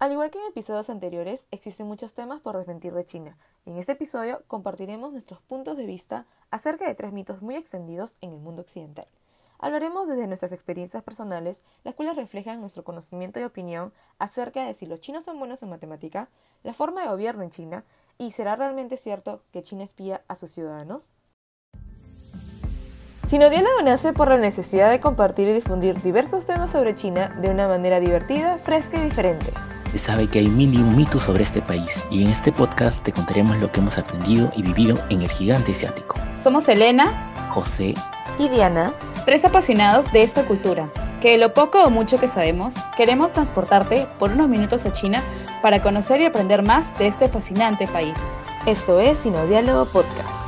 Al igual que en episodios anteriores, existen muchos temas por desmentir de China. En este episodio compartiremos nuestros puntos de vista acerca de tres mitos muy extendidos en el mundo occidental. Hablaremos desde nuestras experiencias personales, las cuales reflejan nuestro conocimiento y opinión acerca de si los chinos son buenos en matemática, la forma de gobierno en China y será realmente cierto que China espía a sus ciudadanos. Sinodiálogo nace por la necesidad de compartir y difundir diversos temas sobre China de una manera divertida, fresca y diferente. Se sabe que hay mil y un mitos sobre este país y en este podcast te contaremos lo que hemos aprendido y vivido en el gigante asiático. Somos Elena, José y Diana, tres apasionados de esta cultura, que de lo poco o mucho que sabemos, queremos transportarte por unos minutos a China para conocer y aprender más de este fascinante país. Esto es Sinodiálogo Podcast.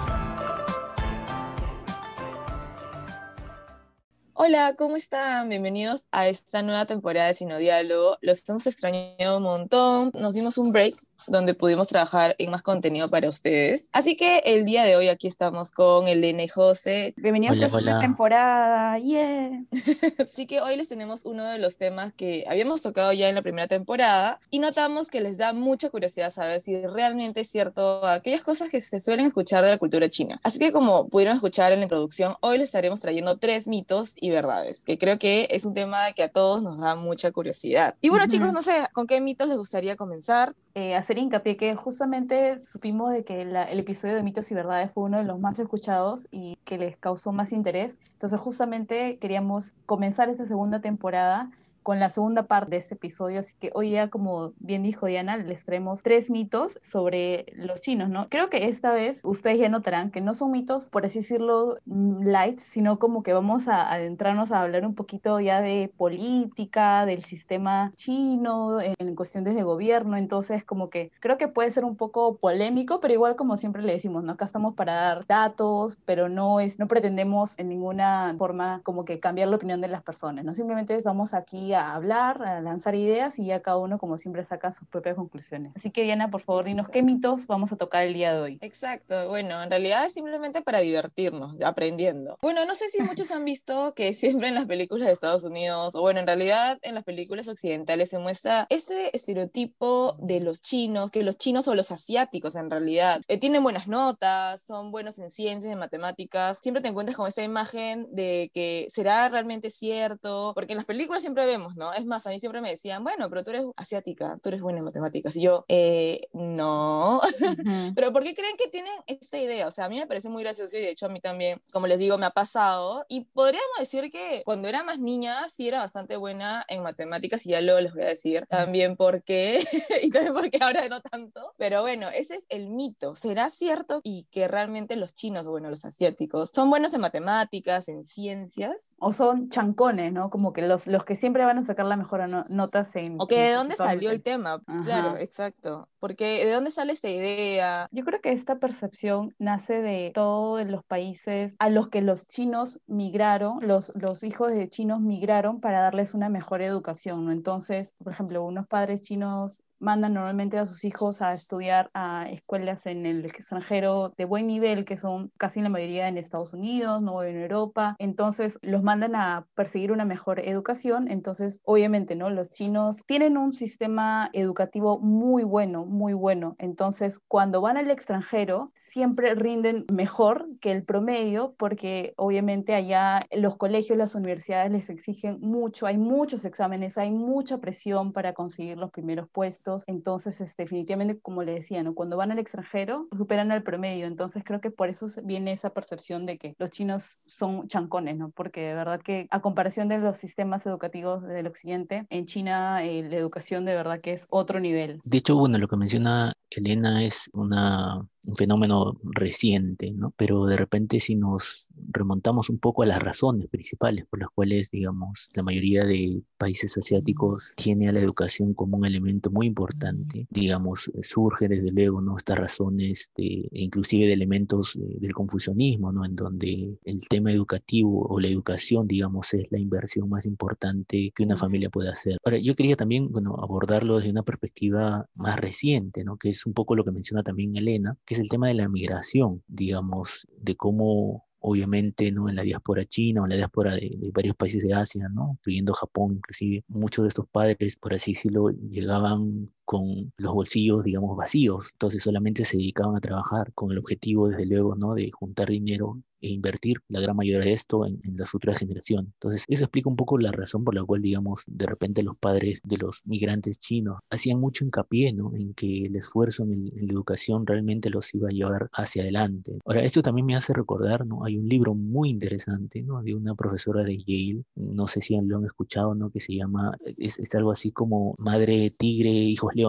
Hola, ¿cómo están? Bienvenidos a esta nueva temporada de Sinodiálogo. Los hemos extrañado un montón. Nos dimos un break donde pudimos trabajar en más contenido para ustedes. Así que el día de hoy aquí estamos con Elena y José. Bienvenidos Hola, a hola. temporada. Yeah. Así que hoy les tenemos uno de los temas que habíamos tocado ya en la primera temporada y notamos que les da mucha curiosidad saber si realmente es cierto aquellas cosas que se suelen escuchar de la cultura china. Así que como pudieron escuchar en la introducción, hoy les estaremos trayendo tres mitos y verdades, que creo que es un tema que a todos nos da mucha curiosidad. Y bueno Ujú. chicos, no sé, ¿con qué mitos les gustaría comenzar? Eh, hacer hincapié que justamente supimos de que el episodio de mitos y verdades fue uno de los más escuchados y que les causó más interés. Entonces justamente queríamos comenzar esta segunda temporada con la segunda parte de este episodio. Así que hoy ya, como bien dijo Diana, les traemos tres mitos sobre los chinos, ¿no? Creo que esta vez ustedes ya notarán que no son mitos, por así decirlo, mm, light, sino como que vamos a adentrarnos a hablar un poquito ya de política, del sistema chino, en, cuestiones de gobierno. Entonces, como que creo que puede ser un poco polémico, pero igual como siempre le decimos, ¿no? Acá estamos para dar datos, pero no es, no pretendemos en ninguna forma como que cambiar la opinión de las personas, ¿no? Simplemente vamos aquí a hablar, a lanzar ideas y ya cada uno, como siempre, saca sus propias conclusiones. Así que, Diana, por favor, dinos qué mitos vamos a tocar el día de hoy. Exacto, bueno, en realidad es simplemente para divertirnos, aprendiendo. Bueno, no sé si muchos han visto que siempre en las películas de Estados Unidos, o bueno, en realidad en las películas occidentales se muestra este estereotipo de los chinos, que los chinos o los asiáticos en realidad eh, tienen buenas notas, son buenos en ciencias, en matemáticas, siempre te encuentras con esa imagen de que será realmente cierto, porque en las películas siempre vemos, ¿no? Es más, a mí siempre me decían, bueno, pero tú eres asiática, tú eres buena en matemáticas, y yo, eh, no. Ujú. Pero ¿por qué creen que tienen esta idea? O sea, a mí me parece muy gracioso y de hecho a mí también, como les digo, me ha pasado. Y podríamos decir que cuando era más niña sí era bastante buena en matemáticas y ya luego les voy a decir también por qué y también por qué ahora no tanto. Pero bueno, ese es el mito. ¿Será cierto y que realmente los chinos, o bueno, los asiáticos, son buenos en matemáticas, en ciencias? O son chancones, ¿no? Como que los, los que siempre van a sacar la mejor no- notas en... ¿O que de dónde salió el tema? Ajá. Claro, exacto. Porque ¿de dónde sale esta idea? Yo creo que esta percepción nace de todos los países a los que los chinos migraron, los, los hijos de chinos migraron para darles una mejor educación, ¿no? Entonces, por ejemplo, unos padres chinos mandan normalmente a sus hijos a estudiar a escuelas en el extranjero de buen nivel, que son casi la mayoría en Estados Unidos, no en Europa. Entonces, los mandan a perseguir una mejor educación. Entonces, obviamente, ¿no? Los chinos tienen un sistema educativo muy bueno, muy bueno. Entonces, cuando van al extranjero, siempre rinden mejor que el promedio, porque obviamente allá los colegios, las universidades les exigen mucho, hay muchos exámenes, hay mucha presión para conseguir los primeros puestos. Entonces, este, definitivamente, como le decía, ¿no? Cuando van al extranjero, superan al promedio. Entonces, creo que por eso viene esa percepción de que los chinos son chancones, ¿no? Porque de verdad que a comparación de los sistemas educativos del occidente, en China eh, la educación de verdad que es otro nivel. De hecho, bueno, lo que menciona Elena es una, un fenómeno reciente, ¿no? Pero de repente si nos remontamos un poco a las razones principales por las cuales, digamos, la mayoría de países asiáticos tiene a la educación como un elemento muy importante, digamos, eh, surge desde luego, ¿no? Estas razones de, e inclusive de elementos eh, del confucianismo, ¿no? En donde el tema educativo o la educación, digamos, es la inversión más importante que una familia puede hacer. Ahora, yo quería también, bueno, abordarlo desde una perspectiva más reciente, ¿no? Que es un poco lo que menciona también Elena, que es el tema de la migración, digamos, de cómo obviamente, ¿no? En la diáspora china o en la diáspora de, de, varios países de Asia, ¿no? Incluyendo Japón, inclusive. Muchos de estos padres, por así decirlo, llegaban con los bolsillos, digamos, vacíos. Entonces solamente se dedicaban a trabajar con el objetivo, desde luego, ¿no? De juntar dinero e invertir la gran mayoría de esto en, en, las futuras generaciones. Entonces, eso explica un poco la razón por la cual, digamos, de repente los padres de los migrantes chinos hacían mucho hincapié, ¿no? En que el esfuerzo en, el, en, la educación realmente los iba a llevar hacia adelante. Ahora, esto también me hace recordar, ¿no? Hay un libro muy interesante, ¿no? De una profesora de Yale, no sé si lo han escuchado, ¿no? Que se llama, es, es algo así como Madre Tigre, Hijos Leones.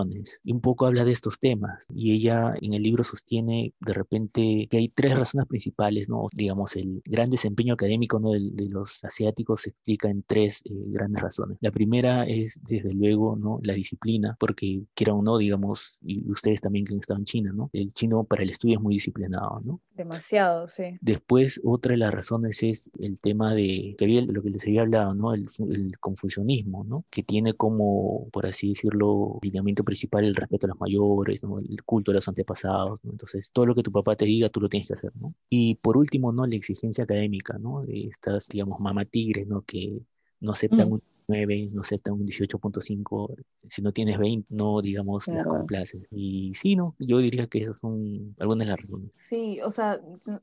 Y un poco habla de estos temas. Y ella en el libro sostiene de repente que hay tres razones principales, ¿no? digamos, el gran desempeño académico ¿no? de, de, los asiáticos se explica en tres eh, grandes razones. La primera es, desde luego, ¿no? la disciplina, porque quiera o no, digamos, y ustedes también que han estado en China, ¿no? El chino para el estudio es muy disciplinado, ¿no? Demasiado, sí. Después, otra de las razones es el tema de, que había, lo que les había hablado, ¿no? El, el confucianismo, ¿no? Que tiene como, por así decirlo, lineamiento principal el respeto a los mayores, ¿no? El culto a los antepasados, ¿no? Entonces, todo lo que tu papá te diga, tú lo tienes que hacer, ¿no? Y por último, ¿no? La exigencia académica, ¿no? Estas, digamos, mamá tigres, ¿no? Que no aceptan mm. un 9, no aceptan un 18.5, si no tienes 20, no, digamos, claro. las complaces. Y sí, ¿no? Yo diría que esas son algunas de las razones. Sí, o sea,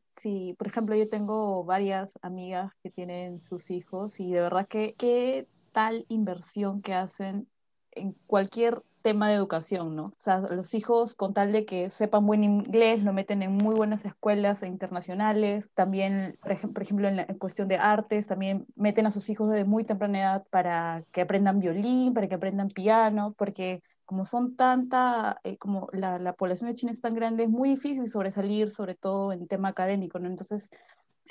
sí, por ejemplo, yo tengo varias amigas que tienen sus hijos y de verdad que qué tal inversión que hacen en cualquier tema de educación, ¿no? O sea, los hijos, con tal de que sepan buen inglés, lo meten en muy buenas escuelas internacionales. También, por ejemplo, en, la, cuestión de artes, también meten a sus hijos desde muy temprana edad para que aprendan violín, para que aprendan piano, porque como son tanta, eh, como la, la población de China es tan grande, es muy difícil sobresalir, sobre todo en tema académico, ¿no? Entonces,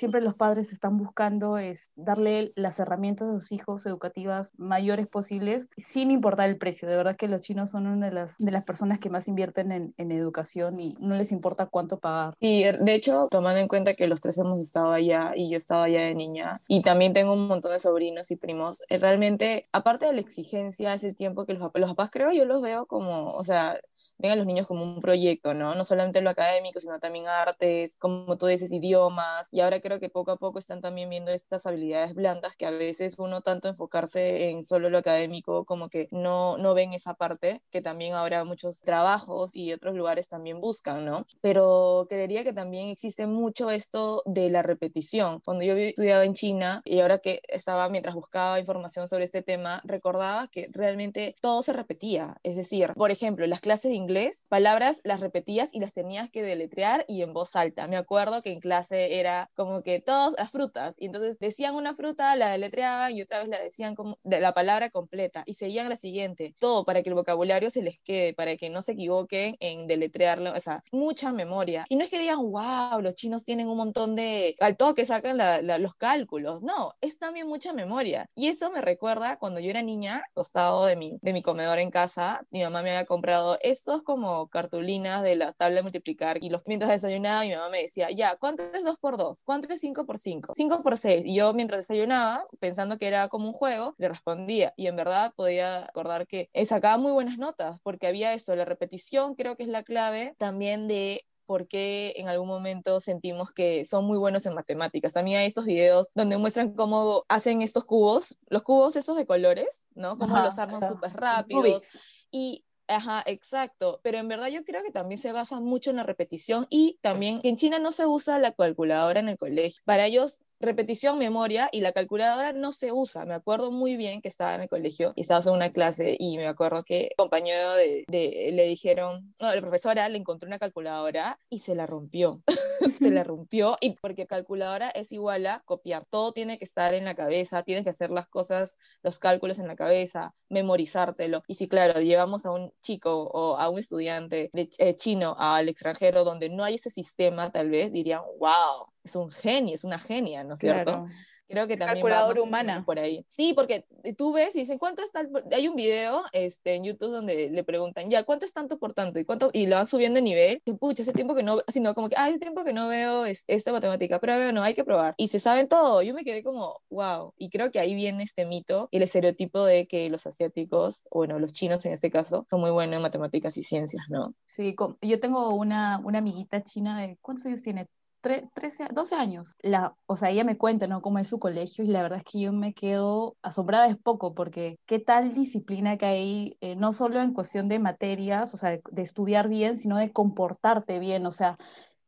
siempre los padres están buscando es darle las herramientas a sus hijos educativas mayores posibles sin importar el precio. De verdad que los chinos son una de las, de las personas que más invierten en, en educación y no les importa cuánto pagar. Y de hecho, tomando en cuenta que los tres hemos estado allá y yo estaba allá de niña y también tengo un montón de sobrinos y primos, eh, realmente, aparte de la exigencia, ese tiempo que los, los papás creo, yo los veo como, o sea, ven a los niños como un proyecto, ¿no? No solamente lo académico, sino también artes, como tú dices, idiomas. Y ahora creo que poco a poco están también viendo estas habilidades blandas que a veces uno tanto enfocarse en solo lo académico como que no, no ven esa parte, que también ahora muchos trabajos y otros lugares también buscan, ¿no? Pero creería que también existe mucho esto de la repetición. Cuando yo estudiaba en China y ahora que estaba, mientras buscaba información sobre este tema, recordaba que realmente todo se repetía. Es decir, por ejemplo, las clases de inglés inglés, palabras las repetías y las tenías que deletrear y en voz alta. Me acuerdo que en clase era como que todas las frutas, y entonces decían una fruta, la deletreaban y otra vez la decían como de la palabra completa y seguían la siguiente. Todo para que el vocabulario se les quede, para que no se equivoquen en deletrearlo, o sea, mucha memoria. Y no es que digan, wow, los chinos tienen un montón de, al todo que sacan la, la, los cálculos, no, es también mucha memoria. Y eso me recuerda cuando yo era niña, costado de mi, de mi comedor en casa, mi mamá me había comprado estos como cartulinas de la tabla de multiplicar y los, mientras desayunaba mi mamá me decía, ya, ¿cuánto es 2 por 2? ¿Cuánto es 5 por 5? 5 por 6. Y yo mientras desayunaba, pensando que era como un juego, le respondía y en verdad podía acordar que sacaba muy buenas notas porque había esto, la repetición creo que es la clave también de por qué en algún momento sentimos que son muy buenos en matemáticas. También hay estos videos donde muestran cómo hacen estos cubos, los cubos esos de colores, ¿no? Cómo los arman súper rápidos. Y Ajá, exacto. Pero en verdad yo creo que también se basa mucho en la repetición y también que en China no se usa la calculadora en el colegio. Para ellos repetición, memoria y la calculadora no se usa. Me acuerdo muy bien que estaba en el colegio y estabas en una clase y me acuerdo que compañero de le dijeron, no, la profesora le encontró una calculadora y se la rompió. se la rompió y porque calculadora es igual a copiar. Todo tiene que estar en la cabeza, tienes que hacer las cosas, los cálculos en la cabeza, memorizártelo. Y si, claro, llevamos a un chico o a un estudiante de, eh, chino al extranjero donde no hay ese sistema, tal vez dirían, wow, es un genio, es una genia, ¿no es cierto? Creo que también Calculadora humana. por ahí. Sí, porque tú ves y dicen, ¿cuánto está? el-?" Hay un video este, en YouTube donde le preguntan, ya, ¿cuánto es tanto por tanto? Y, cuánto? y lo van subiendo de nivel. Y, pucha, hace tiempo que no, sino como que, ah, hace tiempo que no veo es- esta matemática, pero veo, no, hay que probar. Y se saben todo. Yo me quedé como, wow. Y creo que ahí viene este mito, el estereotipo de que los asiáticos, bueno, los chinos en este caso, son muy buenos en matemáticas y ciencias, ¿no? Sí, yo tengo una, una amiguita china de, ¿cuántos años tiene? 13, 12 años. La, o sea, ella me cuenta, ¿no? Cómo es su colegio y la verdad es que yo me quedo asombrada es poco porque qué tal disciplina que hay, eh, no solo en cuestión de materias, o sea, de, de, estudiar bien, sino de comportarte bien, o sea,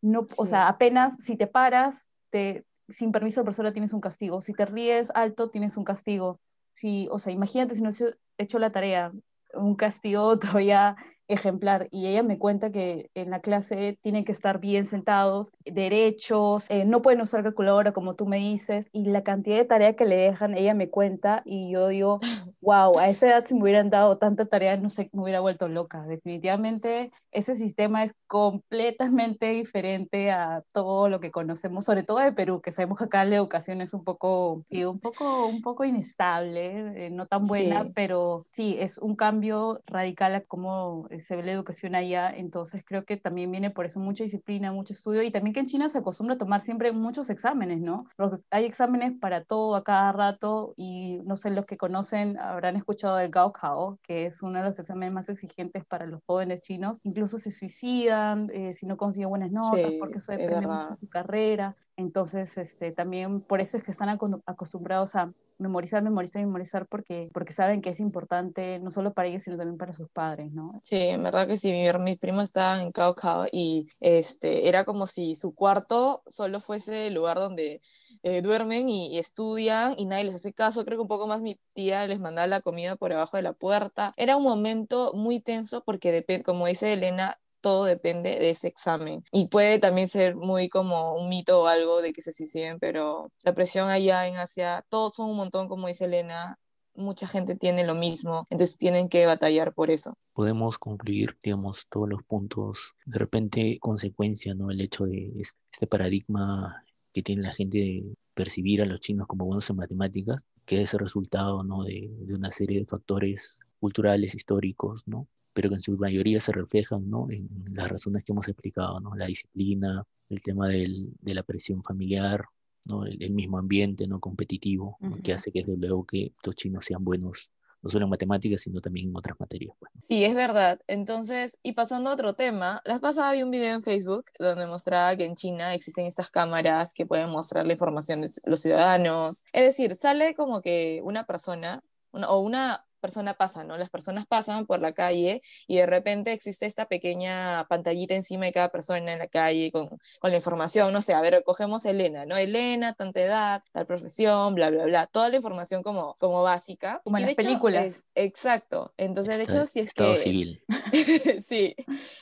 no, sí. o sea, apenas si te paras, te, sin permiso de profesora tienes un castigo, si te ríes alto tienes un castigo, si, o sea, imagínate si no has hecho la tarea, un castigo todavía ejemplar y ella me cuenta que en la clase tienen que estar bien sentados, derechos, eh, no pueden usar calculadora como tú me dices y la cantidad de tarea que le dejan, ella me cuenta y yo digo, wow, a esa edad si me hubieran dado tanta tarea, no sé, me hubiera vuelto loca. Definitivamente ese sistema es completamente diferente a todo lo que conocemos, sobre todo de Perú, que sabemos que acá la educación es un poco, sí, un poco, un poco inestable, eh, no tan buena, sí. pero sí, es un cambio radical a cómo se ve la educación allá, entonces creo que también viene por eso mucha disciplina, mucho estudio y también que en China se acostumbra a tomar siempre muchos exámenes, ¿no? Hay exámenes para todo a cada rato y no sé, los que conocen habrán escuchado del Gaokao, que es uno de los exámenes más exigentes para los jóvenes chinos, incluso se suicidan eh, si no consiguen buenas notas, sí, porque eso depende mucho de su carrera. Entonces, este, también por eso es que están acostumbrados a memorizar, memorizar, memorizar, porque, porque saben que es importante no solo para ellos, sino también para sus padres, ¿no? Sí, en verdad que sí, mi, mis primos estaban en Cao Cao y este, era como si su cuarto solo fuese el lugar donde eh, duermen y, y, estudian y nadie les hace caso. Creo que un poco más mi tía les mandaba la comida por debajo de la puerta. Era un momento muy tenso porque, como dice Elena, todo depende de ese examen. Y puede también ser muy como un mito o algo de que se suiciden, pero la presión allá en Asia, todos son un montón, como dice Elena, mucha gente tiene lo mismo, entonces tienen que batallar por eso. Podemos concluir, digamos, todos los puntos, de repente consecuencia, ¿no? El hecho de este paradigma que tiene la gente de percibir a los chinos como buenos en matemáticas, que es el resultado, ¿no? De, de una serie de factores culturales, históricos, ¿no? Pero que en su mayoría se reflejan ¿no? en las razones que hemos explicado, ¿no? la disciplina, el tema del, de la presión familiar, ¿no? el, el, mismo ambiente no competitivo, uh -huh. que hace que desde luego que los chinos sean buenos no solo en matemáticas, sino también en otras materias. Pues. Sí, es verdad. Entonces, y pasando a otro tema, la pasada vi un video en Facebook donde mostraba que en China existen estas cámaras que pueden mostrar la información de los ciudadanos. Es decir, sale como que una persona una, o una persona pasa, ¿no? Las personas pasan por la calle y de repente existe esta pequeña pantallita encima de cada persona en la calle con, con la información, no sé, a ver, cogemos Elena, ¿no? Elena, tanta edad, tal profesión, bla, bla, bla, toda la información como, como básica. Como en y las hecho, películas. Es, exacto. Entonces, Está, de hecho, si es que... civil. sí.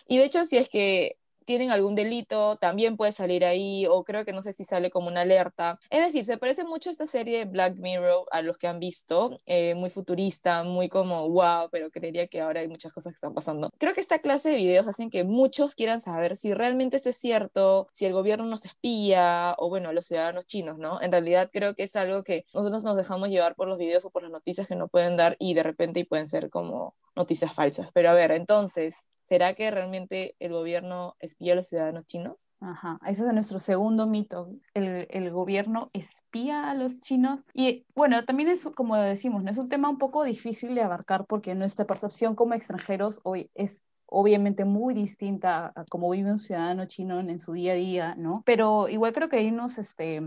Y de hecho, si es que tienen algún delito, también puede salir ahí, o creo que no sé si sale como una alerta. Es decir, se parece mucho a esta serie de Black Mirror a los que han visto, eh, muy futurista, muy como wow, pero creería que ahora hay muchas cosas que están pasando. Creo que esta clase de videos hacen que muchos quieran saber si realmente eso es cierto, si el gobierno nos espía, o bueno, los ciudadanos chinos, ¿no? En realidad creo que es algo que nosotros nos dejamos llevar por los videos o por las noticias que nos pueden dar y de repente y pueden ser como noticias falsas. Pero a ver, entonces, ¿Será que realmente el gobierno espía a los ciudadanos chinos? Ajá, ese es nuestro segundo mito. El, gobierno espía a los chinos. Y bueno, también es, como decimos, ¿no? es un tema un poco difícil de abarcar porque nuestra percepción como extranjeros hoy es obviamente muy distinta a cómo vive un ciudadano chino en, su día a día, ¿no? Pero igual creo que hay unos, este,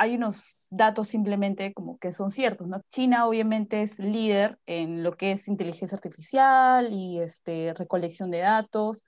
hay unos datos simplemente como que son ciertos, ¿no? China obviamente es líder en lo que es inteligencia artificial y este, recolección de datos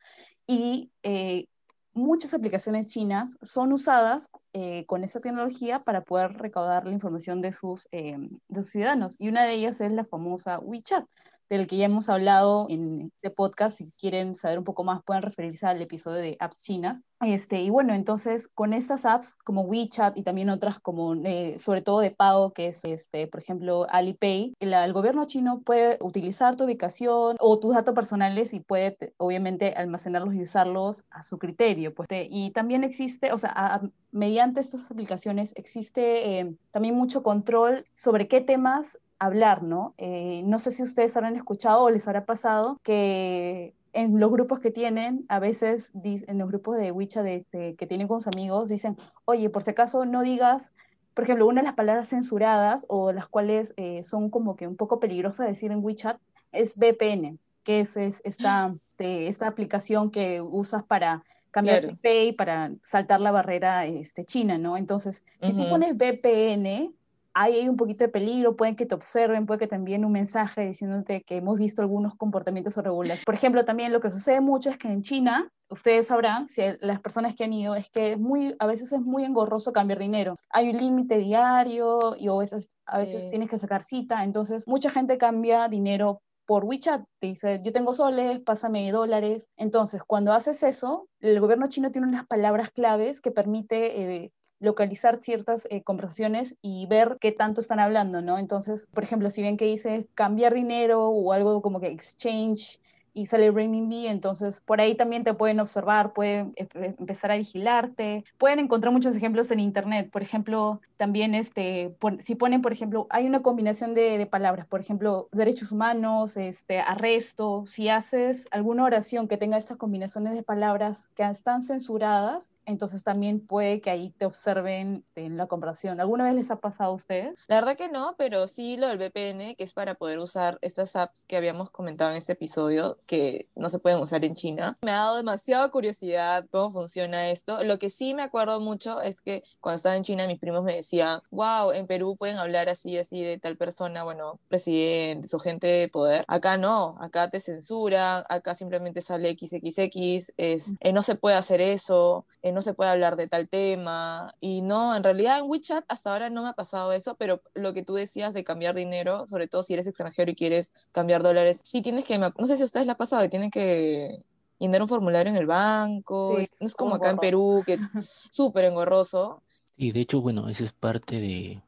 y eh, muchas aplicaciones chinas son usadas eh, con esa tecnología para poder recaudar la información de sus, eh, de sus ciudadanos y una de ellas es la famosa WeChat del que ya hemos hablado en este podcast. Si quieren saber un poco más, pueden referirse al episodio de apps chinas. Este, y bueno, entonces con estas apps como WeChat y también otras como, eh, sobre todo de pago, que es, este, por ejemplo, Alipay, el, el, gobierno chino puede utilizar tu ubicación o tus datos personales y puede, obviamente, almacenarlos y usarlos a su criterio. Pues, y también existe, o sea, a, mediante estas aplicaciones existe eh, también mucho control sobre qué temas hablar, ¿no? Eh, no sé si ustedes habrán escuchado o les habrá pasado que en los grupos que tienen, a veces en los grupos de de, que tienen con sus amigos, dicen, oye, por si acaso no digas, por ejemplo, una de las palabras censuradas o las cuales eh, son como que un poco peligrosas de decir en WeChat es VPN, que es, es esta, este, esta aplicación que usas para cambiar tu pay para saltar la barrera este, china, ¿no? Entonces, si tú pones VPN, ahí hay un poquito de peligro, pueden que te observen, puede que te envíen un mensaje diciéndote que hemos visto algunos comportamientos irregulares. Por ejemplo, también lo que sucede mucho es que en China, ustedes sabrán, si las personas que han ido, es que es muy, a veces es muy engorroso cambiar dinero. Hay un límite diario y a veces, a veces tienes que sacar cita, entonces mucha gente cambia dinero por WeChat, te dice, yo tengo soles, pásame dólares. Entonces, cuando haces eso, el gobierno chino tiene unas palabras claves que permite eh, localizar ciertas eh, conversaciones y ver qué tanto están hablando, ¿no? Entonces, por ejemplo, si ven que dice cambiar dinero o algo como que exchange y sale renminbi, entonces por ahí también te pueden observar, pueden eh, empezar a vigilarte, pueden encontrar muchos ejemplos en internet, por ejemplo, también este, si ponen, por ejemplo, hay una combinación de, de, palabras, por ejemplo, derechos humanos, este, arresto, si haces alguna oración que tenga estas combinaciones de palabras que están censuradas, entonces también puede que ahí te observen en la comparación. ¿Alguna vez les ha pasado a ustedes? La verdad que no, pero sí lo del VPN, que es para poder usar estas apps que habíamos comentado en este episodio, que no se pueden usar en China. Me ha dado demasiada curiosidad cómo funciona esto. Lo que sí me acuerdo mucho es que cuando estaba en China mis primos me decían, wow, en Perú pueden hablar así, así de tal persona, bueno, presidente, su gente de poder. Acá no, acá te censuran, acá simplemente sale XXX, es, eh, no se puede hacer eso, eh, no se puede hablar de tal tema. Y no, en realidad en WeChat hasta ahora no me ha pasado eso, pero lo que tú decías de cambiar dinero, sobre todo si eres extranjero y quieres cambiar dólares, sí tienes que, no sé si ustedes ha pasado, que tienen que llenar un formulario en el banco, no es como acá en Perú, que es súper engorroso. Y de hecho, bueno, eso es parte de,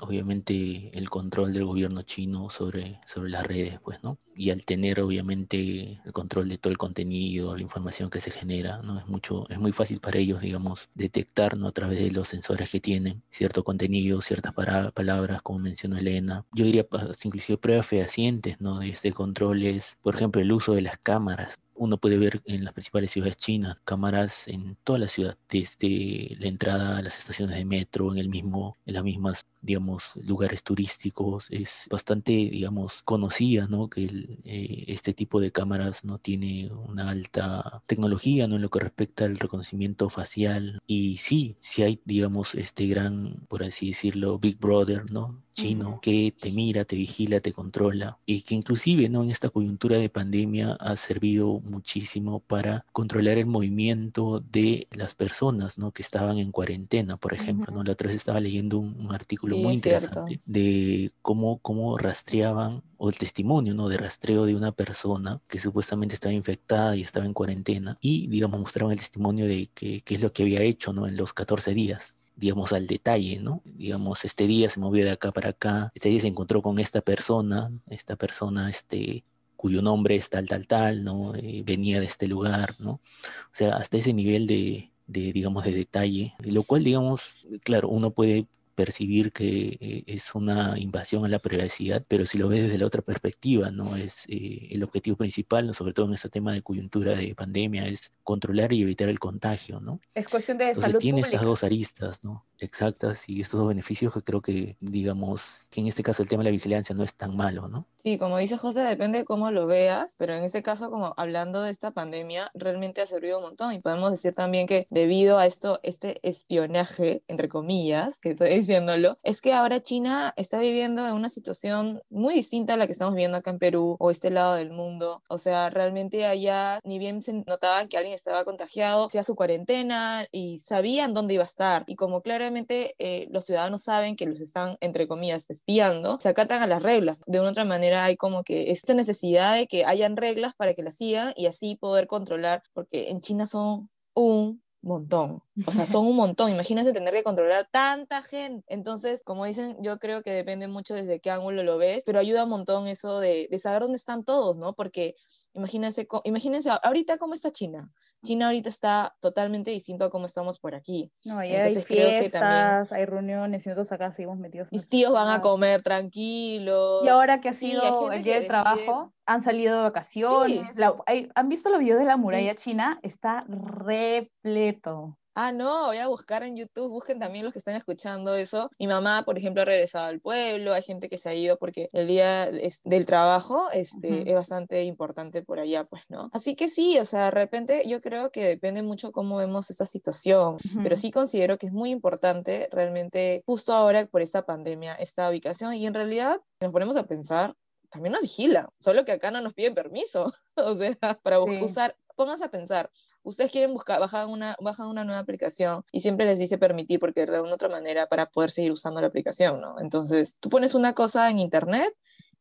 obviamente el control del gobierno chino sobre, sobre las redes, pues, ¿no? Y al tener obviamente el control de todo el contenido, la información que se genera, ¿no? Es mucho, es muy fácil para ellos, digamos, detectar. A través de los sensores que tienen cierto contenido, ciertas palabras, como mencionó Elena. Yo diría, pues, inclusive pruebas fehacientes, ¿no? De este control por ejemplo, el uso de las cámaras uno puede ver en las principales ciudades chinas cámaras en toda la ciudad, desde la entrada a las estaciones de metro, en el mismo, en las mismas, digamos, lugares turísticos. Es bastante, digamos, conocida, ¿no? Que eh, este tipo de cámaras no tiene una alta tecnología, ¿no? En lo que respecta al reconocimiento facial. Y sí, sí hay, digamos, este gran, por así decirlo, Big Brother, ¿no? Chino que te mira, te vigila, te controla y que inclusive ¿no? en esta coyuntura de pandemia ha servido muchísimo para controlar el movimiento de las personas ¿no? que estaban en cuarentena, por ejemplo. ¿no? La otra vez estaba leyendo un, artículo muy interesante de cómo, cómo rastreaban o el testimonio ¿no? de rastreo de una persona que supuestamente estaba infectada y estaba en cuarentena y digamos mostraban el testimonio de qué es lo que había hecho ¿no? en los 14 días digamos, al detalle, ¿no? Digamos, este día se movió de acá para acá, este día se encontró con esta persona, esta persona, este, cuyo nombre es tal, tal, tal, ¿no? Eh, venía de este lugar, ¿no? O sea, hasta ese nivel de, de, digamos, de detalle, lo cual, digamos, claro, uno puede percibir que eh, es una invasión a la privacidad, pero si lo ves desde la otra perspectiva, ¿no? Es eh, el objetivo principal, ¿no? sobre todo en este tema de coyuntura de pandemia, es controlar y evitar el contagio, ¿no? Es cuestión de Entonces, tiene estas dos aristas, ¿no? Exactas y estos dos beneficios que creo que, digamos, que en este caso el tema de la vigilancia no es tan malo, ¿no? Sí, como dice José, depende de cómo lo veas, pero en este caso, como hablando de esta pandemia, realmente ha servido un montón y podemos decir también que debido a esto, este espionaje, entre comillas, que estoy diciéndolo, es que ahora China está viviendo en una situación muy distinta a la que estamos viendo acá en Perú o este lado del mundo. O sea, realmente allá ni bien se notaban que alguien estaba contagiado, hacía su cuarentena y sabían dónde iba a estar. Y como claramente eh, los ciudadanos saben que los están, entre comillas, espiando, se acatan a las reglas. De una otra manera hay como que esta necesidad de que hayan reglas para que las sigan y así poder controlar, porque en China son un montón. O sea, son un montón. Imagínense tener que controlar tanta gente. Entonces, como dicen, yo creo que depende mucho desde qué ángulo lo ves, pero ayuda un montón eso de, de saber dónde están todos, ¿no? Porque Imagínense, imagínense ahorita cómo está China. China ahorita está totalmente distinto a cómo estamos por aquí. No, hay fiestas, hay reuniones y nosotros acá seguimos metidos. Mis tíos van a comer tranquilos. Y ahora que ha sido el día del trabajo, han salido de vacaciones. ¿Han visto los videos de la muralla china? Está repleto ah, no, voy a buscar en YouTube, busquen también los que están escuchando eso. Mi mamá, por ejemplo, ha regresado al pueblo, hay gente que se ha ido porque el día del trabajo este, es bastante importante por allá, pues, ¿no? Así que sí, o sea, de repente yo creo que depende mucho cómo vemos esta situación, pero sí considero que es muy importante realmente justo ahora por esta pandemia, esta ubicación y en realidad nos ponemos a pensar, también nos vigila, solo que acá no nos piden permiso, o sea, para usar, pónganse a pensar, ustedes quieren buscar, bajan una, bajan una nueva aplicación y siempre les dice permitir porque de una otra manera para poder seguir usando la aplicación, ¿no? Entonces, tú pones una cosa en internet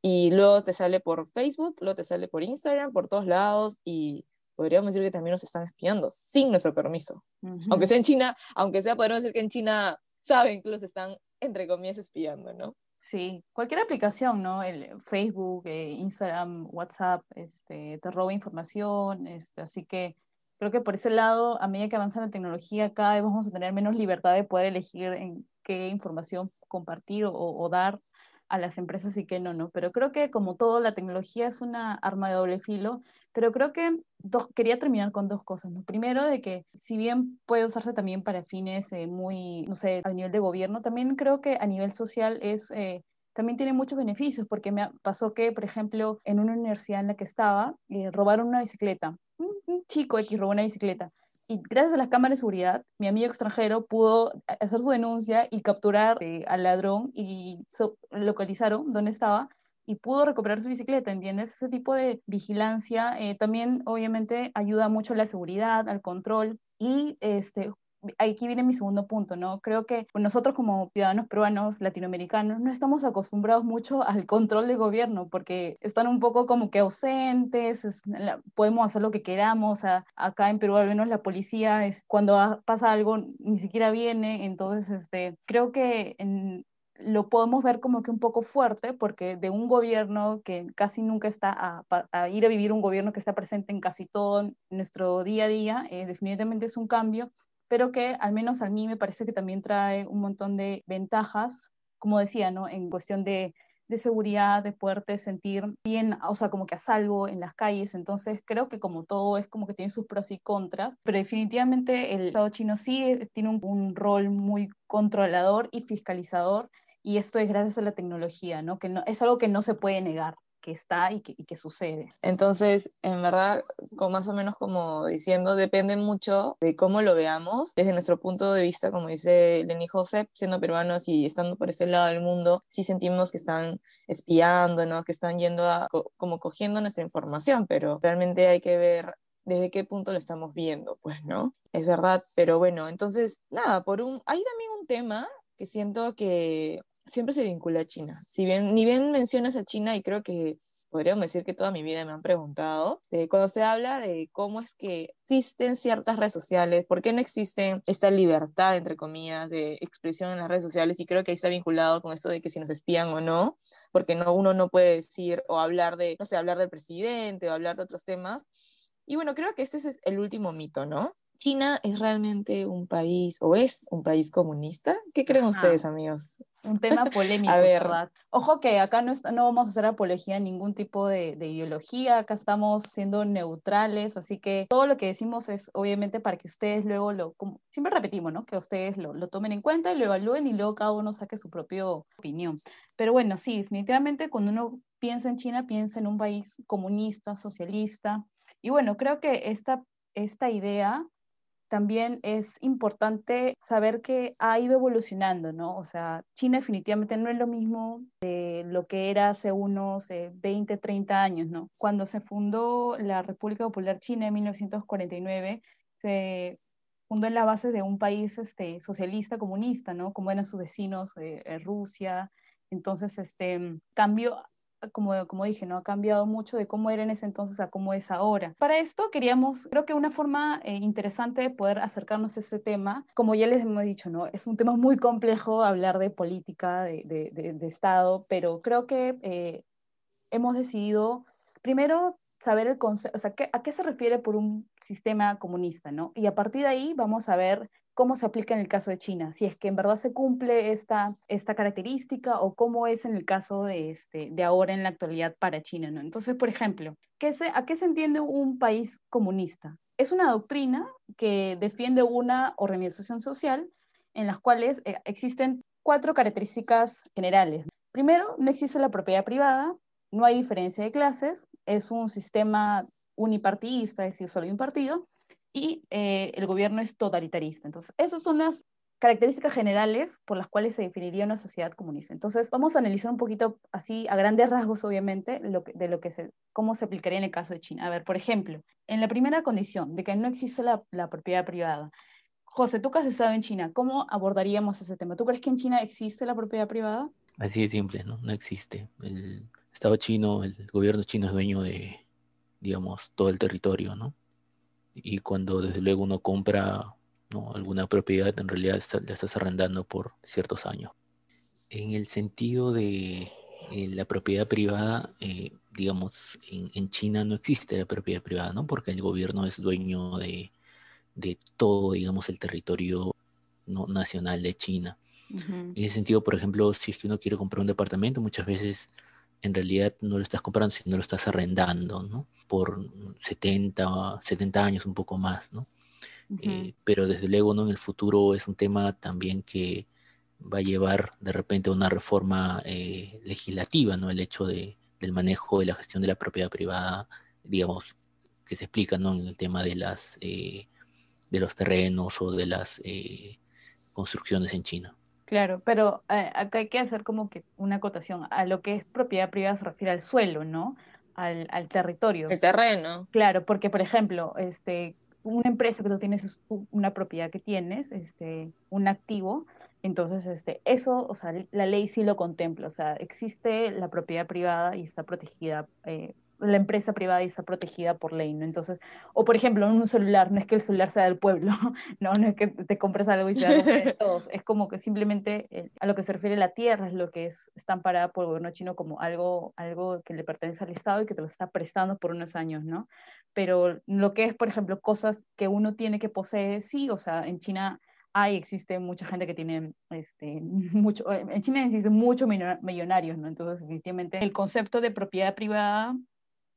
y luego te sale por Facebook, luego te sale por Instagram, por todos lados y podríamos decir que también nos están espiando sin nuestro permiso. Aunque sea en China, aunque sea, podríamos decir que en China saben que los están, entre comillas, espiando, ¿no? Sí, cualquier aplicación, ¿no? El Facebook, eh, Instagram, WhatsApp, este, te roba información, este, así que creo que por ese lado, a medida que avanza la tecnología, cada vez vamos a tener menos libertad de poder elegir en qué información compartir o, dar a las empresas y qué no, ¿no? Pero creo que como todo, la tecnología es una arma de doble filo, pero creo que dos, quería terminar con dos cosas, ¿no? Primero, de que si bien puede usarse también para fines eh, muy, no sé, a nivel de gobierno, también creo que a nivel social es... Eh, también tiene muchos beneficios, porque me pasó que, por ejemplo, en una universidad en la que estaba, eh, robaron una bicicleta. Un, chico X robó una bicicleta. Y gracias a las cámaras de seguridad, mi amigo extranjero pudo hacer su denuncia y capturar eh, al ladrón y localizaron dónde estaba y pudo recuperar su bicicleta, ¿entiendes? Ese tipo de vigilancia eh, también obviamente ayuda mucho a la seguridad, al control y este, aquí viene mi segundo punto, ¿no? Creo que nosotros como ciudadanos peruanos, latinoamericanos, no estamos acostumbrados mucho al control del gobierno porque están un poco como que ausentes, podemos hacer lo que queramos, acá en Perú al menos la policía es cuando pasa algo ni siquiera viene, entonces este, creo que lo podemos ver como que un poco fuerte, porque de un gobierno que casi nunca está a, ir a vivir un gobierno que está presente en casi todo nuestro día a día, eh, definitivamente es un cambio pero que al menos a mí me parece que también trae un montón de ventajas, como decía, ¿no? En cuestión de, de seguridad, de poderte sentir bien, o sea, como que a salvo en las calles. Entonces, creo que como todo es como que tiene sus pros y contras, pero definitivamente el Estado chino sí tiene un, un rol muy controlador y fiscalizador, y esto es gracias a la tecnología, ¿no? Que no, es algo que no se puede negar que está y que, sucede. Entonces, en verdad, como más o menos como diciendo, depende mucho de cómo lo veamos. Desde nuestro punto de vista, como dice Lenny Joseph, siendo peruanos y estando por ese lado del mundo, sí sentimos que están espiando, ¿no? que están yendo a, como cogiendo nuestra información, pero realmente hay que ver desde qué punto lo estamos viendo, pues, ¿no? Es verdad, pero bueno, entonces, nada, por un, hay también un tema que siento que siempre se vincula a China. Si bien, ni bien mencionas a China, y creo que podríamos decir que toda mi vida me han preguntado, de cuando se habla de cómo es que existen ciertas redes sociales, por qué no existen esta libertad, entre comillas, de expresión en las redes sociales, y creo que ahí está vinculado con esto de que si nos espían o no, porque no, uno no puede decir o hablar de, no sé, hablar del presidente o hablar de otros temas. Y bueno, creo que este es el último mito, ¿no? China es realmente un país o es un país comunista. ¿Qué creen ustedes, amigos? Un tema polémico, ¿verdad? Ojo que acá no, no, vamos a hacer apología a ningún tipo de, ideología, acá estamos siendo neutrales, así que todo lo que decimos es obviamente para que ustedes luego lo, como siempre repetimos, ¿no? Que ustedes lo, lo tomen en cuenta y lo evalúen y luego cada uno saque su propia opinión. Pero bueno, sí, definitivamente cuando uno piensa en China, piensa en un país comunista, socialista. Y bueno, creo que esta, esta idea también es importante saber que ha ido evolucionando, ¿no? O sea, China definitivamente no es lo mismo de lo que era hace unos 20, eh, 30 años, ¿no? Cuando se fundó la República Popular China en 1949, se fundó en la base de un país este, socialista, comunista, ¿no? Como eran sus vecinos, eh, eh, Rusia. Entonces, este, cambió, como, como dije, ¿no? Ha cambiado mucho de cómo era en ese entonces a cómo es ahora. Para esto queríamos, creo que una forma eh, interesante de poder acercarnos a ese tema, como ya les hemos dicho, ¿no? Es un tema muy complejo hablar de política, de, de, de, Estado, pero creo que eh, hemos decidido, primero, saber el concepto, o sea, ¿a qué se refiere por un sistema comunista, ¿no? Y a partir de ahí vamos a ver cómo se aplica en el caso de China, si es que en verdad se cumple esta, esta característica o cómo es en el caso de, este, de ahora en la actualidad para China. ¿no? Entonces, por ejemplo, ¿qué se, ¿a qué se entiende un país comunista? es una doctrina que defiende una organización social en las cuales eh, existen cuatro características generales. Primero, no existe la propiedad privada, no hay diferencia de clases, es un sistema unipartidista, es decir, solo hay un partido, y eh, el gobierno es totalitarista. Entonces, esas son las características generales por las cuales se definiría una sociedad comunista. Entonces, vamos a analizar un poquito así, a grandes rasgos, obviamente, de lo que se, cómo se aplicaría en el caso de China. A ver, por ejemplo, en la primera condición de que no existe la, la propiedad privada, José, tú que has estado en China, ¿cómo abordaríamos ese tema? ¿Tú crees que en China existe la propiedad privada? Así de simple, ¿no? No existe. El Estado chino, el gobierno chino es dueño de, digamos, todo el territorio, ¿no? Y cuando desde luego uno compra alguna propiedad, en realidad la estás arrendando por ciertos años. En el sentido de eh, la propiedad privada, eh, digamos, en, China no existe la propiedad privada, ¿no? Porque el gobierno es dueño de, todo, digamos, el territorio ¿no? nacional de China. En ese sentido, por ejemplo, si es que uno quiere comprar un departamento, muchas veces en realidad no lo estás comprando, sino lo estás arrendando, ¿no? Por 70, 70 años, un poco más, ¿no? Eh, pero desde luego ¿no? en el futuro es un tema también que va a llevar de repente a una reforma eh, legislativa, ¿no? El hecho de, del manejo y la gestión de la propiedad privada, digamos, que se explica, ¿no? En el tema de las eh, de los terrenos o de las construcciones en China. Claro, pero acá hay que hacer como que una acotación. A lo que es propiedad privada se refiere al suelo, ¿no? Al, al, territorio. El terreno. Claro, porque por ejemplo, este, una empresa que tú tienes es una propiedad que tienes, este, un activo, entonces este, eso, o sea, la ley sí lo contempla, o sea, existe la propiedad privada y está protegida eh, la empresa privada está protegida por ley, ¿no? Entonces, o por ejemplo, en un celular, no es que el celular sea del pueblo, no, no es que te compres algo y sea de todos, es como que simplemente eh, a lo que se refiere la tierra es lo que es, está amparada por el gobierno chino como algo, algo que le pertenece al Estado y que te lo está prestando por unos años, ¿no? Pero lo que es, por ejemplo, cosas que uno tiene que poseer, sí, o sea, en China hay, existe mucha gente que tiene, este, mucho, en China existen muchos millonarios, ¿no? Entonces, definitivamente, el concepto de propiedad privada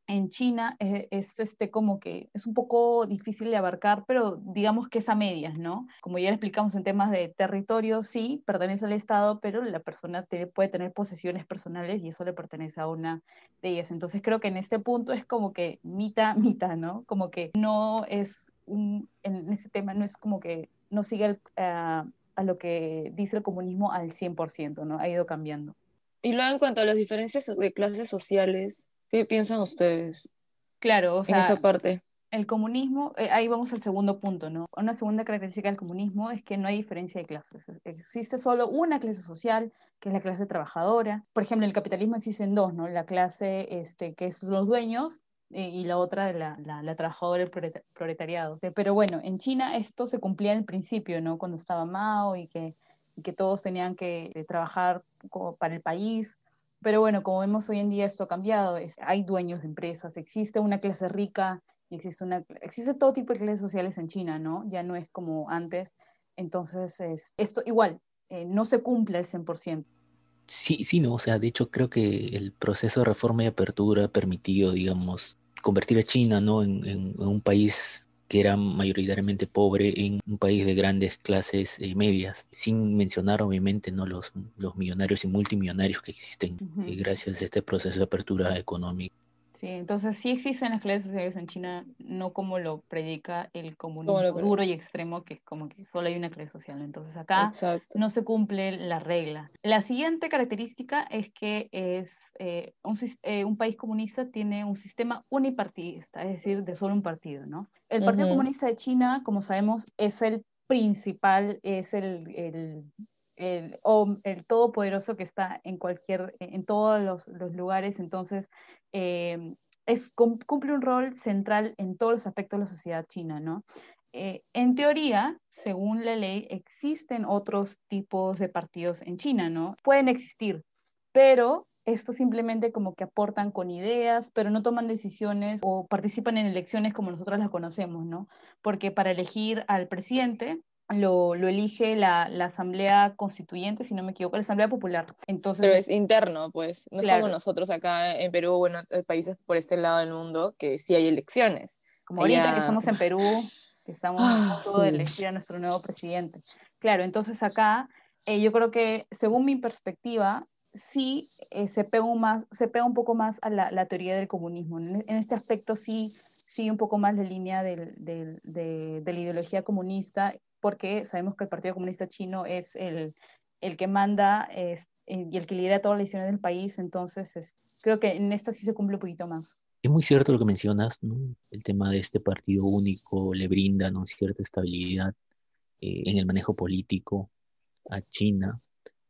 en China es, este como que es un poco difícil de abarcar, pero digamos que es a medias, ¿no? Como ya explicamos en temas de territorio, sí, pertenece al Estado, pero la persona puede tener posesiones personales y eso le pertenece a una de ellas. Entonces creo que en este punto es como que mitad, mitad, ¿no? Como que no es un, en ese tema no es como que no sigue a lo que dice el comunismo al 100%, ¿no? Ha ido cambiando. Y luego en cuanto a las diferencias de clases sociales, ¿Qué piensan ustedes? Claro, o sea, en esa parte. El comunismo, eh, ahí vamos al segundo punto, ¿no? Una segunda característica del comunismo es que no hay diferencia de clases. Existe solo una clase social, que es la clase trabajadora. Por ejemplo, en el capitalismo existen dos, ¿no? La clase este, que es los dueños eh, y la otra, la, la, la trabajadora, el proletariado. Pero bueno, en China esto se cumplía al principio, ¿no? Cuando estaba Mao y que, y que todos tenían que eh, trabajar para el país pero bueno, como vemos hoy en día esto ha cambiado, hay dueños de empresas, existe una clase rica, existe, una, existe todo tipo de clases sociales en China, ¿no? Ya no es como antes. Entonces, es, esto igual, eh, no se cumple al 100%. Sí, sí, no, o sea, de hecho creo que el proceso de reforma y apertura ha permitido, digamos, convertir a China, ¿no? en un país que era mayoritariamente pobre en un país de grandes clases eh, medias, sin mencionar obviamente no los, los millonarios y multimillonarios que existen eh, gracias a este proceso de apertura económica. Sí, entonces sí existen las clases sociales en China, no como lo predica el comunismo duro y extremo, que es como que solo hay una clase social. Entonces acá no se cumple la regla. La siguiente característica es que es eh, un, eh, un, país comunista tiene un sistema unipartidista, es decir, de solo un partido, ¿no? El Partido Comunista de China, como sabemos, es el principal, es el, el el, el todopoderoso que está en cualquier, en todos los, lugares, entonces eh, es, cumple un rol central en todos los aspectos de la sociedad china, ¿no? Eh, en teoría, según la ley, existen otros tipos de partidos en China, ¿no? Pueden existir, pero estos simplemente como que aportan con ideas, pero no toman decisiones o participan en elecciones como nosotros las conocemos, ¿no? Porque para elegir al presidente lo, lo elige la, la, Asamblea Constituyente, si no me equivoco, la Asamblea Popular. Entonces, Pero es interno, pues. No es como nosotros acá en Perú o en otros países por este lado del mundo, que sí hay elecciones. Como ahorita que estamos en Perú, que estamos ah, a punto de elegir a nuestro nuevo presidente. Claro, entonces acá eh, yo creo que según mi perspectiva, sí eh, se, pega un más, se pega un poco más a la, la teoría del comunismo. En, en, este aspecto sí sigue un poco más la línea del, del, de, de, la ideología comunista, porque sabemos que el Partido Comunista Chino es el, el que manda es, y el que lidera todas las decisiones del país, entonces es, creo que en esta sí se cumple un poquito más. Es muy cierto lo que mencionas, ¿no? El tema de este partido único le brinda ¿no? cierta estabilidad eh, en el manejo político a China,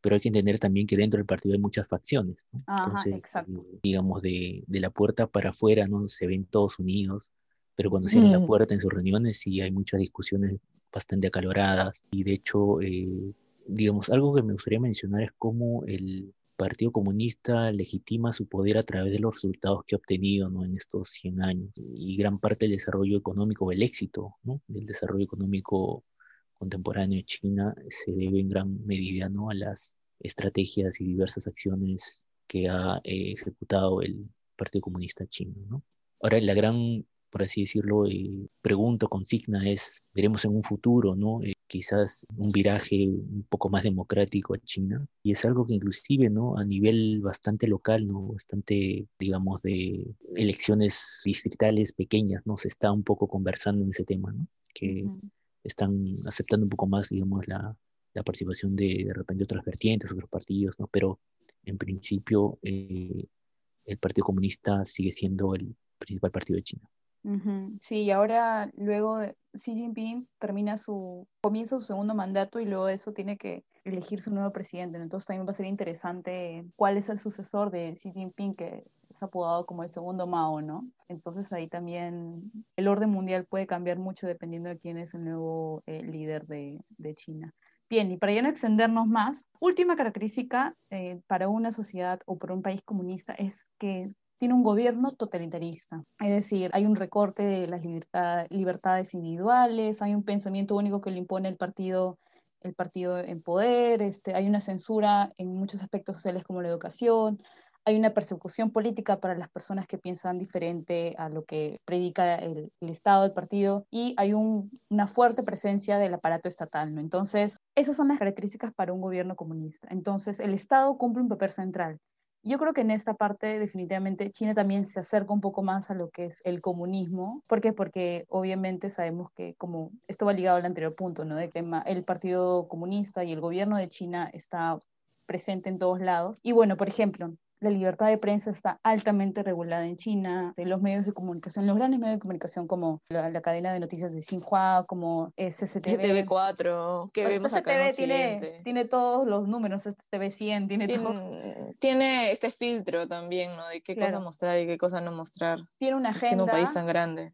pero hay que entender también que dentro del partido hay muchas facciones. ¿no? Entonces, exacto. Eh, digamos, de, de, la puerta para afuera no se ven todos unidos, pero cuando cierran mm. la puerta en sus reuniones sí hay muchas discusiones bastante acaloradas y de hecho, eh, digamos, algo que me gustaría mencionar es cómo el Partido Comunista legitima su poder a través de los resultados que ha obtenido ¿no? en estos 100 años y gran parte del desarrollo económico, el éxito ¿no? del desarrollo económico contemporáneo de China se debe en gran medida ¿no? a las estrategias y diversas acciones que ha eh, ejecutado el Partido Comunista Chino. ¿no? Ahora, la gran, por así decirlo, eh, pregunta, consigna es, veremos en un futuro, ¿no? Eh, quizás un viraje un poco más democrático a China, y es algo que inclusive, ¿no? A nivel bastante local, ¿no? Bastante, digamos, de elecciones distritales pequeñas, ¿no? Se está un poco conversando en ese tema, ¿no? Que están aceptando un poco más, digamos, la, la participación de de repente otras vertientes, otros partidos, ¿no? Pero en principio eh, el Partido Comunista sigue siendo el principal partido de China. Sí, y ahora luego Xi Jinping termina su, comienza su segundo mandato y luego de eso tiene que elegir su nuevo presidente. Entonces también va a ser interesante cuál es el sucesor de Xi Jinping, que es apodado como el segundo Mao, ¿no? Entonces ahí también el orden mundial puede cambiar mucho dependiendo de quién es el nuevo eh, líder de, China. Bien, y para ya no extendernos más, última característica eh, para una sociedad o para un país comunista es que tiene un gobierno totalitarista. Es decir, hay un recorte de las libertad, libertades individuales, hay un pensamiento único que le impone el partido, el partido en poder, este, hay una censura en muchos aspectos sociales como la educación, hay una persecución política para las personas que piensan diferente a lo que predica el, Estado, el partido, y hay un, una fuerte presencia del aparato estatal. Entonces, esas son las características para un gobierno comunista. Entonces, el Estado cumple un papel central. Yo creo que en esta parte definitivamente China también se acerca un poco más a lo que es el comunismo. ¿Por qué? Porque obviamente sabemos que como esto va ligado al anterior punto, ¿no? De que el Partido Comunista y el gobierno de China está presente en todos lados. Y bueno, por ejemplo, la libertad de prensa está altamente regulada en China, de los medios de comunicación, los grandes medios de comunicación como la, la cadena de noticias de Xinhua, como SCTV. SCTV4, que vemos acá en tiene, tiene todos los números, SCTV 100, tiene, tiene, todo. tiene este filtro también, ¿no? De qué claro. cosa mostrar y qué cosa no mostrar. Tiene una agenda. Siendo un país tan grande.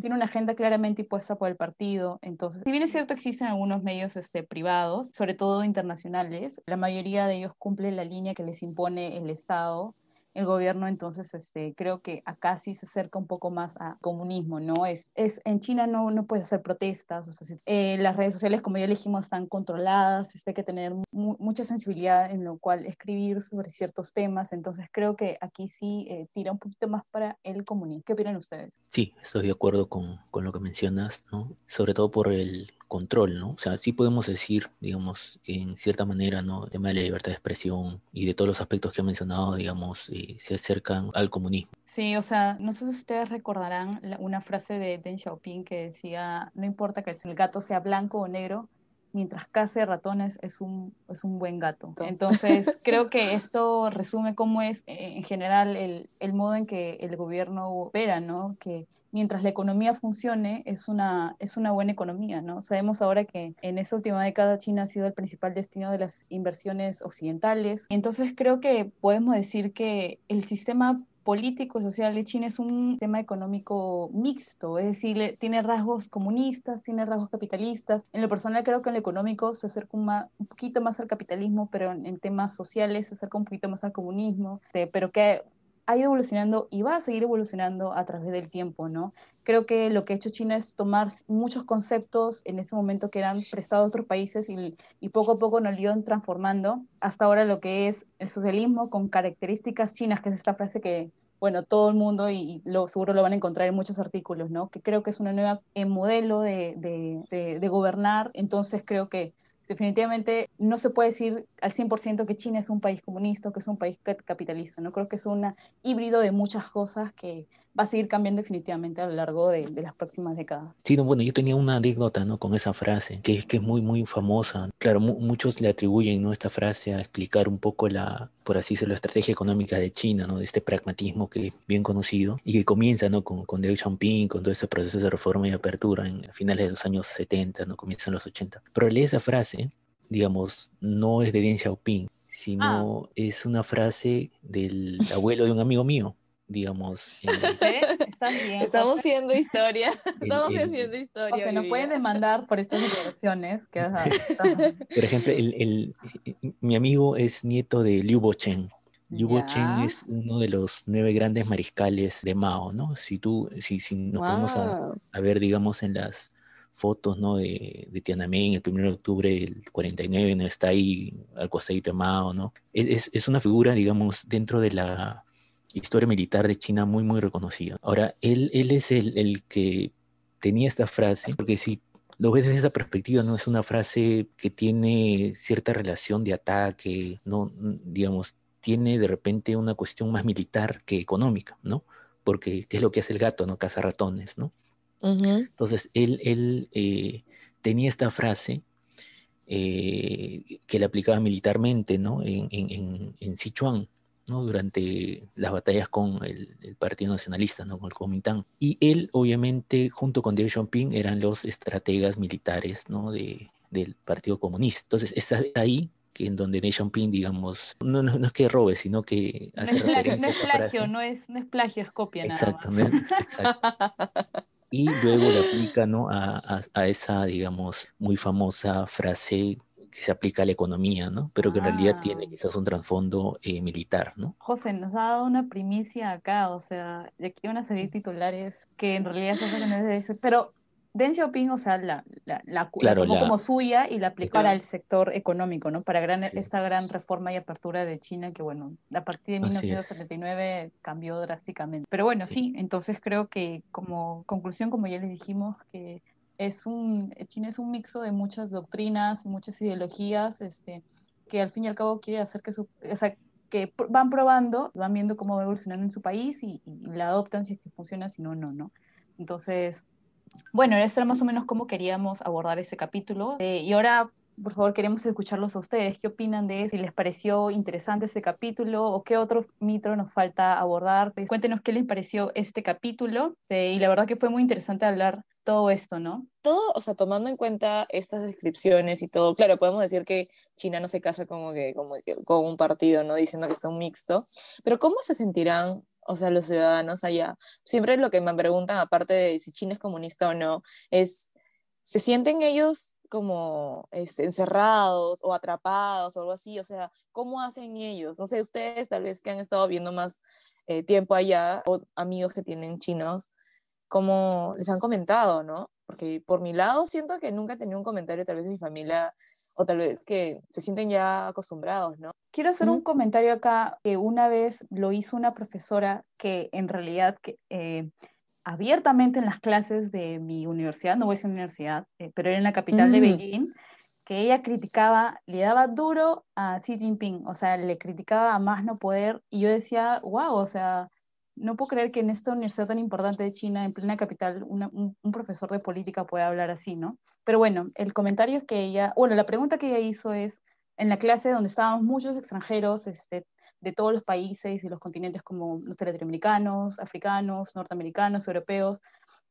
Tiene una agenda claramente impuesta por el partido. Entonces, si bien es cierto, existen algunos medios este, privados, sobre todo internacionales, la mayoría de ellos cumplen la línea que les impone el Estado el gobierno, entonces este, creo que acá sí se acerca un poco más a comunismo, ¿no? Es, es, en China no, no puedes hacer protestas, o sea, eh, las redes sociales, como ya dijimos, están controladas, este, hay que tener mu mucha sensibilidad en lo cual escribir sobre ciertos temas, entonces creo que aquí sí eh, tira un poquito más para el comunismo. ¿Qué opinan ustedes? Sí, estoy de acuerdo con, con lo que mencionas, ¿no? Sobre todo por el control, ¿no? O sea, sí podemos decir, digamos, que en cierta manera, ¿no? El tema de la libertad de expresión y de todos los aspectos que he mencionado, digamos, se acercan al comunismo. Sí, o sea, no sé si ustedes recordarán una frase de Deng Xiaoping que decía, no importa que el gato sea blanco o negro, mientras case ratones es un, es un buen gato. Entonces, creo que esto resume cómo es eh, en general el, el modo en que el gobierno opera, ¿no? Que mientras la economía funcione, es una, es una buena economía, ¿no? Sabemos ahora que en esa última década China ha sido el principal destino de las inversiones occidentales. Entonces creo que podemos decir que el sistema político y social de China es un sistema económico mixto, es decir, tiene rasgos comunistas, tiene rasgos capitalistas. En lo personal creo que en lo económico se acerca un, poquito más al capitalismo, pero en, temas sociales se acerca un poquito más al comunismo, pero que ha ido evolucionando y va a seguir evolucionando a través del tiempo, ¿no? Creo que lo que ha hecho China es tomar muchos conceptos en ese momento que eran prestados a otros países y, y poco a poco nos iban transformando hasta ahora lo que es el socialismo con características chinas, que es esta frase que bueno, todo el mundo y, lo, seguro lo van a encontrar en muchos artículos, ¿no? Que creo que es una nueva eh, modelo de, de, de, gobernar, entonces creo que definitivamente no se puede decir al 100% que China es un país comunista que es un país capitalista, ¿no? Creo que es un híbrido de muchas cosas que va a seguir cambiando definitivamente a lo largo de, las próximas décadas. Sí, bueno, yo tenía una anécdota, ¿no? Con esa frase, que es que es muy, muy famosa. Claro, muchos le atribuyen, ¿no? Esta frase a explicar un poco la, por así decirlo, la estrategia económica de China, ¿no? De este pragmatismo que es bien conocido y que comienza, ¿no? Con, con Deng Xiaoping, con todo ese proceso de reforma y apertura en finales de los años 70, ¿no? Comienzan los 80. Pero leí esa frase, digamos, no es de Deng Xiaoping, sino ah. es una frase del abuelo de un amigo mío digamos. Estamos haciendo historia. Estamos haciendo historia. O sea, nos pueden demandar por estas declaraciones. por ejemplo, el, mi amigo es nieto de Liu Bochen. Liu Bochen es uno de los nueve grandes mariscales de Mao, ¿no? Si tú, si, si nos vamos a, ver, digamos, en las fotos, ¿no? De, de Tiananmen, el 1 de octubre del 49, ¿no? Está ahí al costadito de Mao, ¿no? es, es una figura, digamos, dentro de la historia militar de China muy, muy reconocida. Ahora, él, él es el, el que tenía esta frase, porque si lo ves desde esa perspectiva, no es una frase que tiene cierta relación de ataque, no, digamos, tiene de repente una cuestión más militar que económica, ¿no? Porque ¿qué es lo que hace el gato, no? Caza ratones, ¿no? Entonces, él, él eh, tenía esta frase eh, que le aplicaba militarmente, ¿no? En, en, en Sichuan, durante las batallas con el, Partido Nacionalista, ¿no? con el Kuomintang. Y él, obviamente, junto con Deng Xiaoping, eran los estrategas militares ¿no? de, del Partido Comunista. Entonces, es ahí que en donde Deng Xiaoping, digamos, no, no, es que robe, sino que hace no no es plagio, no es, no es plagio, es copia exacto, nada más. exacto. Y luego le aplica ¿no? a, a, a esa, digamos, muy famosa frase que se aplica a la economía, ¿no? Pero que en realidad tiene ah. quizás un trasfondo eh, militar, ¿no? José, nos ha dado una primicia acá, o sea, de aquí van a salir titulares que en realidad son de eso, pero Deng Xiaoping, o sea, la, la, la, como suya y la aplicó para el sector económico, ¿no? Para gran, esta gran reforma y apertura de China que, bueno, a partir de 1979 cambió drásticamente. Pero bueno, sí, entonces creo que como conclusión, como ya les dijimos, que es un, China es un mixo de muchas doctrinas, muchas ideologías, este, que al fin y al cabo quiere hacer que su, o sea, que van probando, van viendo cómo va evolucionando en su país y, la adoptan si es que funciona, si no, no, ¿no? Entonces, bueno, eso era más o menos cómo queríamos abordar ese capítulo. Eh, y ahora, por favor, queremos escucharlos a ustedes. ¿Qué opinan de eso? Si les pareció interesante este capítulo o qué otro mito nos falta abordar. Cuéntenos qué les pareció este capítulo. Eh, y la verdad que fue muy interesante hablar todo esto, ¿no? Todo, o sea, tomando en cuenta estas descripciones y todo, claro, podemos decir que China no se casa como que, como con un partido, ¿no? Diciendo que es un mixto, pero ¿cómo se sentirán, o sea, los ciudadanos allá? Siempre lo que me preguntan, aparte de si China es comunista o no, es, ¿se sienten ellos como este, encerrados o atrapados o algo así? O sea, ¿cómo hacen ellos? No sé, ustedes tal vez que han estado viendo más eh, tiempo allá o amigos que tienen chinos, como les han comentado, ¿no? Porque por mi lado siento que nunca he tenido un comentario tal vez de mi familia o tal vez que se sienten ya acostumbrados, ¿no? Quiero hacer un comentario acá que una vez lo hizo una profesora que en realidad que, eh, abiertamente en las clases de mi universidad, no voy a decir universidad, eh, pero era en la capital de Beijing, que ella criticaba, le daba duro a Xi Jinping, o sea, le criticaba a más no poder, y yo decía, wow, o sea, no puedo creer que en esta universidad tan importante de China, en plena capital, un, profesor de política pueda hablar así, ¿no? Pero bueno, el comentario es que ella, bueno, la pregunta que ella hizo es, en la clase donde estábamos muchos extranjeros este, de todos los países y los continentes como los latinoamericanos, africanos, norteamericanos, europeos,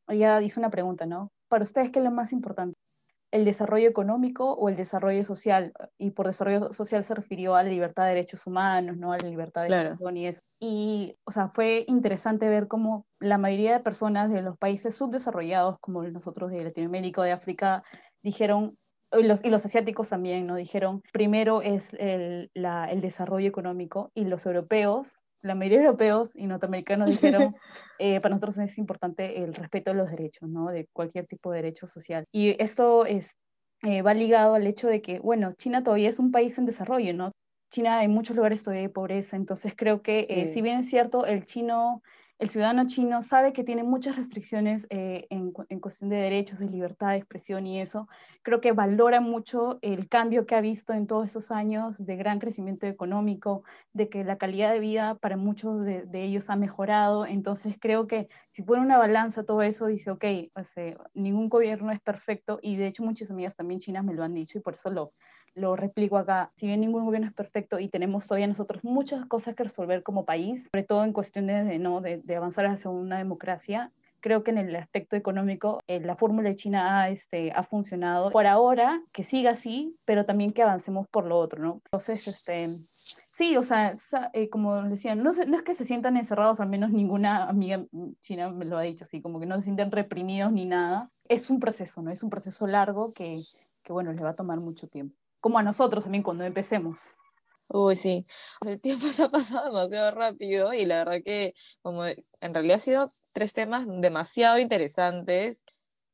ella hizo una pregunta, ¿no? Para ustedes, ¿qué es lo más importante? el desarrollo económico o el desarrollo social. Y por desarrollo social se refirió a la libertad de derechos humanos, ¿no? A la libertad de claro. y eso. Y, o sea, fue interesante ver cómo la mayoría de personas de los países subdesarrollados, como nosotros de Latinoamérica o de África, dijeron, y los, y los asiáticos también, ¿no? Dijeron, primero es el, la, el desarrollo económico y los europeos la mayoría de europeos y norteamericanos dijeron, eh, para nosotros es importante el respeto de los derechos, ¿no? De cualquier tipo de derecho social. Y esto es, eh, va ligado al hecho de que, bueno, China todavía es un país en desarrollo, ¿no? China en muchos lugares todavía hay pobreza, entonces creo que eh, si bien es cierto, el chino el ciudadano chino sabe que tiene muchas restricciones eh, en, cuestión de derechos, de libertad de expresión y eso. Creo que valora mucho el cambio que ha visto en todos esos años de gran crecimiento económico, de que la calidad de vida para muchos de, ellos ha mejorado. Entonces creo que si pone una balanza todo eso, dice, ok, ningún gobierno es perfecto y de hecho muchas amigas también chinas me lo han dicho y por eso lo, lo replico acá, si bien ningún gobierno es perfecto y tenemos todavía nosotros muchas cosas que resolver como país, sobre todo en cuestiones de, ¿no? de, avanzar hacia una democracia, creo que en el aspecto económico eh, la fórmula de China ha, este, ha funcionado. Por ahora, que siga así, pero también que avancemos por lo otro, ¿no? Entonces, este, sí, o sea, eh, como decían, no, no es que se sientan encerrados, al menos ninguna amiga china me lo ha dicho así, como que no se sienten reprimidos ni nada. Es un proceso, ¿no? Es un proceso largo que, que bueno, les va a tomar mucho tiempo como a nosotros también cuando empecemos. Uy, sí, el tiempo se ha pasado demasiado rápido y la verdad que como en realidad han sido tres temas demasiado interesantes.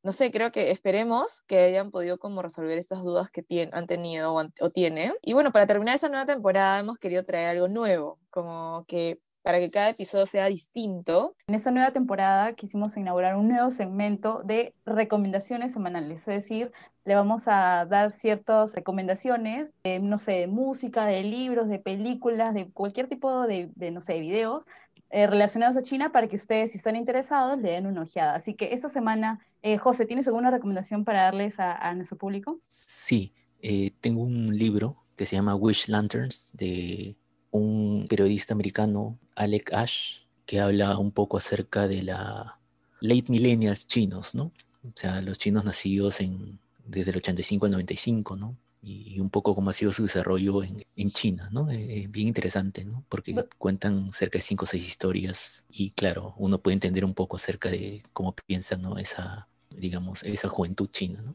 No sé, creo que esperemos que hayan podido como resolver estas dudas que han tenido o, o tienen. Y bueno, para terminar esa nueva temporada hemos querido traer algo nuevo, como que para que cada episodio sea distinto. En esta nueva temporada quisimos inaugurar un nuevo segmento de recomendaciones semanales, es decir, le vamos a dar ciertas recomendaciones, no sé, de música, de libros, de películas, de cualquier tipo de, no sé, de videos eh, relacionados a China para que ustedes, si están interesados, le den una ojeada. Así que esta semana, eh, José, ¿tienes alguna recomendación para darles a, nuestro público? Sí, eh, tengo un libro que se llama Wish Lanterns de un periodista americano, Alec Ash, que habla un poco acerca de la late millennials chinos, ¿no? O sea, los chinos nacidos en, desde el 85 al 95, ¿no? Y, un poco cómo ha sido su desarrollo en, en China, ¿no? Eh, eh, bien interesante, ¿no? Porque cuentan cerca de cinco o seis historias y claro, uno puede entender un poco acerca de cómo piensan, ¿no? Esa, digamos, esa juventud china, ¿no?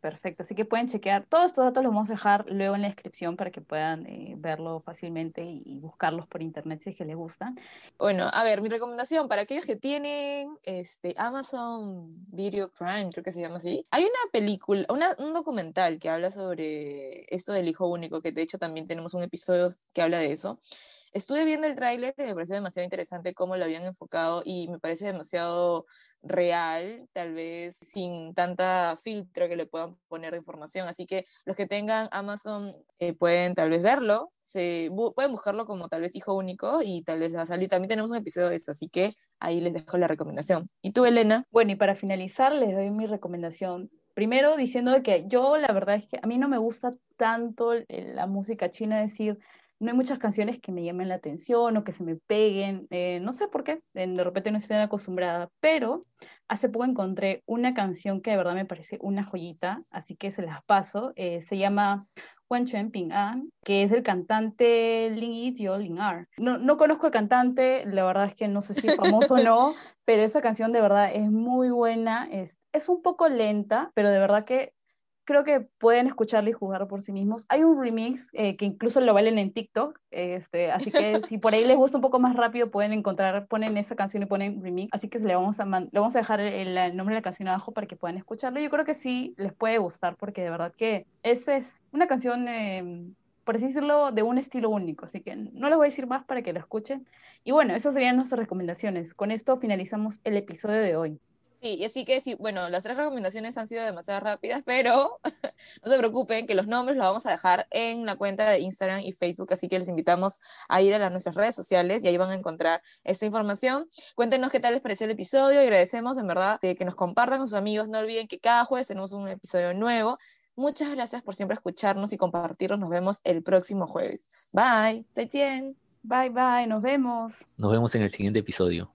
Perfecto, así que pueden chequear. Todos estos datos los vamos a dejar luego en la descripción para que puedan eh, verlo fácilmente y, buscarlos por internet si es que les gustan. Bueno, a ver, mi recomendación para aquellos que tienen este, Amazon Video Prime, creo que se llama así. Hay una película, un documental que habla sobre esto del hijo único, que de hecho también tenemos un episodio que habla de eso. Estuve viendo el tráiler y me pareció demasiado interesante cómo lo habían enfocado y me parece demasiado real, tal vez sin tanta filtro que le puedan poner de información. Así que los que tengan Amazon eh, pueden tal vez verlo, se, pueden buscarlo como tal vez hijo único y tal vez va a salir. También tenemos un episodio de eso, así que ahí les dejo la recomendación. ¿Y tú, Elena? Bueno, y para finalizar les doy mi recomendación. Primero diciendo que yo la verdad es que a mí no me gusta tanto la música china, decir, no hay muchas canciones que me llamen la atención o que se me peguen, eh, no sé por qué, de repente no estoy acostumbrada, pero hace poco encontré una canción que de verdad me parece una joyita, así que se las paso, eh, se llama Wan Chuan Ping An, que es del cantante Lin Yitio Lin Ar. No, no conozco al cantante, la verdad es que no sé si es famoso o no, pero esa canción de verdad es muy buena, es, es un poco lenta, pero de verdad que creo que pueden escucharlo y jugar por sí mismos. Hay un remix eh, que incluso lo valen en TikTok, este, así que si por ahí les gusta un poco más rápido, pueden encontrar, ponen esa canción y ponen remix. Así que le vamos a, le vamos a dejar el, nombre de la canción abajo para que puedan escucharlo. Yo creo que sí les puede gustar porque de verdad que esa es una canción... Em, por así decirlo, de un estilo único. Así que no les voy a decir más para que lo escuchen. Y bueno, esas serían nuestras recomendaciones. Con esto finalizamos el episodio de hoy. Sí, así que sí, bueno, las tres recomendaciones han sido demasiado rápidas, pero no se preocupen que los nombres los vamos a dejar en la cuenta de Instagram y Facebook, así que les invitamos a ir a las, nuestras redes sociales y ahí van a encontrar esta información. Cuéntenos qué tal les pareció el episodio y agradecemos en verdad que nos compartan con sus amigos. No olviden que cada jueves tenemos un episodio nuevo. Muchas gracias por siempre escucharnos y compartirnos. Nos vemos el próximo jueves. Bye. Bye, bye. Nos vemos. Nos vemos en el siguiente episodio.